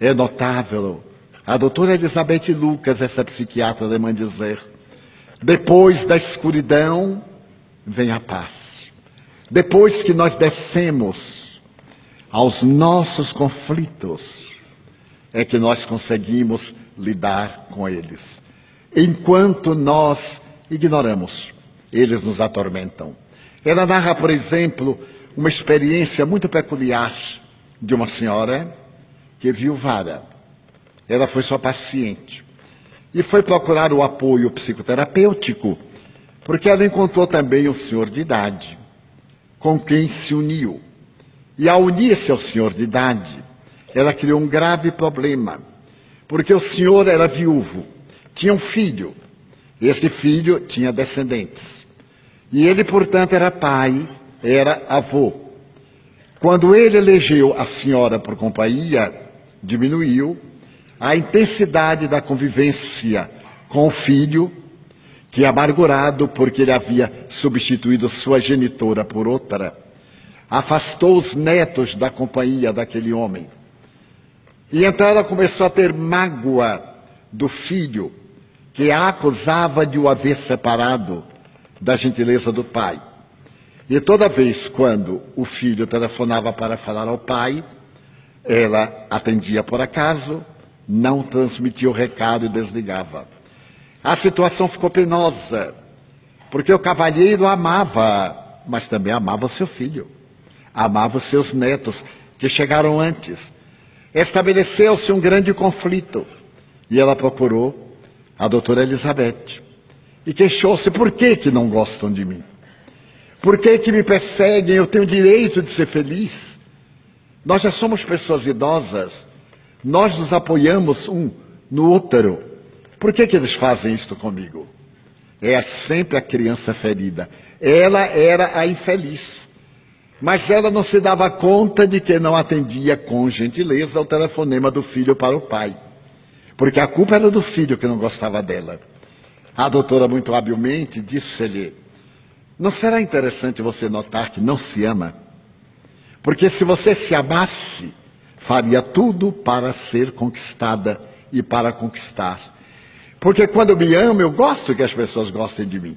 É notável. A doutora Elizabeth Lucas, essa psiquiatra alemã, dizer: depois da escuridão vem a paz. Depois que nós descemos aos nossos conflitos, é que nós conseguimos lidar com eles. Enquanto nós ignoramos, eles nos atormentam. Ela narra, por exemplo, uma experiência muito peculiar de uma senhora que viu vara. Ela foi sua paciente e foi procurar o apoio psicoterapêutico, porque ela encontrou também um senhor de idade com quem se uniu. E ao unir-se ao senhor de idade, ela criou um grave problema, porque o senhor era viúvo, tinha um filho, esse filho tinha descendentes. E ele, portanto, era pai, era avô. Quando ele elegeu a senhora por companhia, diminuiu a intensidade da convivência com o filho, que amargurado porque ele havia substituído sua genitora por outra, afastou os netos da companhia daquele homem. E então ela começou a ter mágoa do filho, que a acusava de o haver separado da gentileza do pai. E toda vez quando o filho telefonava para falar ao pai, ela atendia por acaso, não transmitia o recado e desligava. A situação ficou penosa, porque o cavalheiro amava, mas também amava seu filho, amava seus netos, que chegaram antes. Estabeleceu-se um grande conflito e ela procurou a doutora Elizabeth e queixou-se: por que, que não gostam de mim? Por que, que me perseguem? Eu tenho direito de ser feliz. Nós já somos pessoas idosas, nós nos apoiamos um no outro. Por que, que eles fazem isto comigo? É sempre a criança ferida. Ela era a infeliz. Mas ela não se dava conta de que não atendia com gentileza o telefonema do filho para o pai. Porque a culpa era do filho que não gostava dela. A doutora, muito habilmente, disse-lhe: Não será interessante você notar que não se ama? Porque se você se amasse, faria tudo para ser conquistada e para conquistar. Porque quando me amo, eu gosto que as pessoas gostem de mim.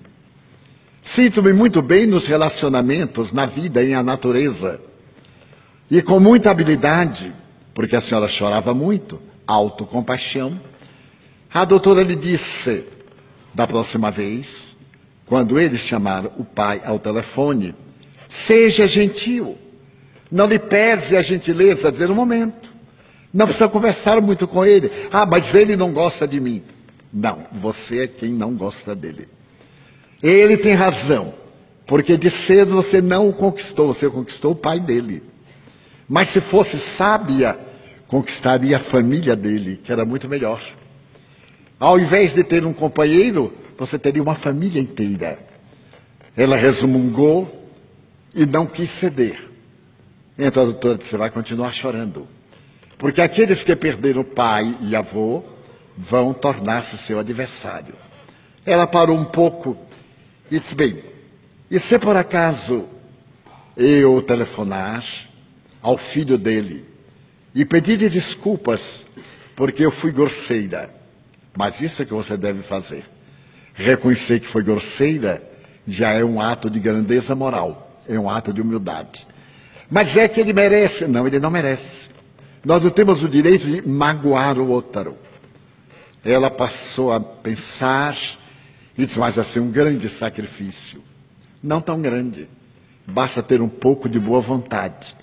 Sinto-me muito bem nos relacionamentos, na vida e na natureza. E com muita habilidade, porque a senhora chorava muito, autocompaixão. A doutora lhe disse, da próxima vez, quando ele chamar o pai ao telefone, seja gentil. Não lhe pese a gentileza, dizer um momento. Não precisa conversar muito com ele. Ah, mas ele não gosta de mim. Não, você é quem não gosta dele. Ele tem razão, porque de cedo você não o conquistou, você conquistou o pai dele. Mas se fosse sábia, conquistaria a família dele, que era muito melhor. Ao invés de ter um companheiro, você teria uma família inteira. Ela resmungou e não quis ceder. Então disse: você vai continuar chorando. Porque aqueles que perderam pai e avô vão tornar-se seu adversário. Ela parou um pouco e disse: Bem, e se por acaso eu telefonar ao filho dele e pedir-lhe desculpas porque eu fui grosseira, mas isso é que você deve fazer. Reconhecer que foi grosseira já é um ato de grandeza moral, é um ato de humildade. Mas é que ele merece? Não, ele não merece. Nós não temos o direito de magoar o outro. Ela passou a pensar e disse: Mas ser um grande sacrifício. Não tão grande. Basta ter um pouco de boa vontade.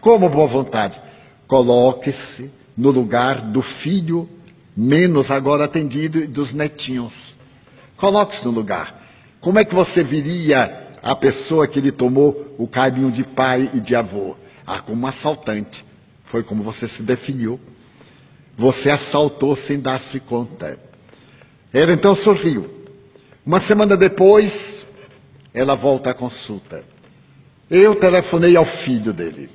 Como boa vontade? Coloque-se no lugar do filho menos agora atendido e dos netinhos. Coloque-se no lugar. Como é que você viria a pessoa que lhe tomou o carinho de pai e de avô? Ah, como assaltante. Foi como você se definiu. Você assaltou sem dar-se conta. Ela então sorriu. Uma semana depois, ela volta à consulta. Eu telefonei ao filho dele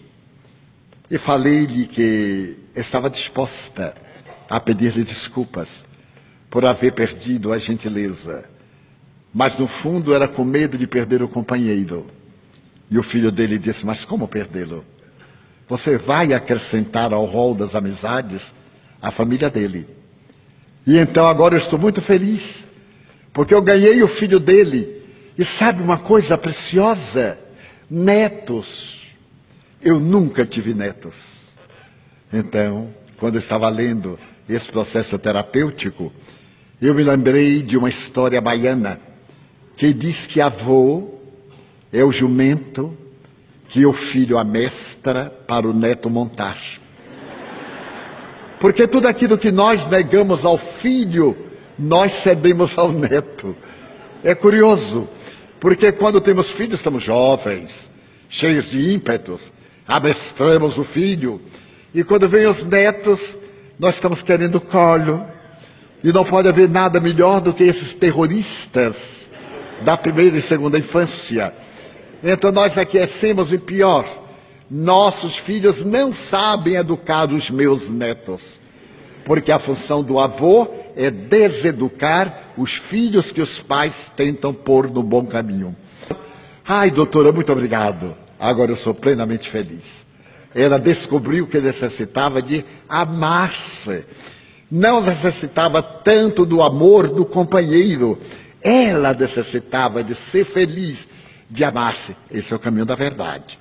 e falei-lhe que estava disposta a pedir-lhe desculpas por haver perdido a gentileza mas no fundo era com medo de perder o companheiro. E o filho dele disse: Mas como perdê-lo? você vai acrescentar ao rol das amizades a família dele. E então agora eu estou muito feliz, porque eu ganhei o filho dele. E sabe uma coisa preciosa? Netos. Eu nunca tive netos. Então, quando eu estava lendo esse processo terapêutico, eu me lembrei de uma história baiana que diz que avô é o jumento que o filho amestra para o neto montar. Porque tudo aquilo que nós negamos ao filho, nós cedemos ao neto. É curioso, porque quando temos filhos, estamos jovens, cheios de ímpetos, amestramos o filho, e quando vem os netos, nós estamos querendo colo. E não pode haver nada melhor do que esses terroristas da primeira e segunda infância. Então nós aquecemos e pior, nossos filhos não sabem educar os meus netos, porque a função do avô é deseducar os filhos que os pais tentam pôr no bom caminho. Ai, doutora, muito obrigado. Agora eu sou plenamente feliz. Ela descobriu que necessitava de amar-se. Não necessitava tanto do amor do companheiro. Ela necessitava de ser feliz, de amar-se. Esse é o caminho da verdade.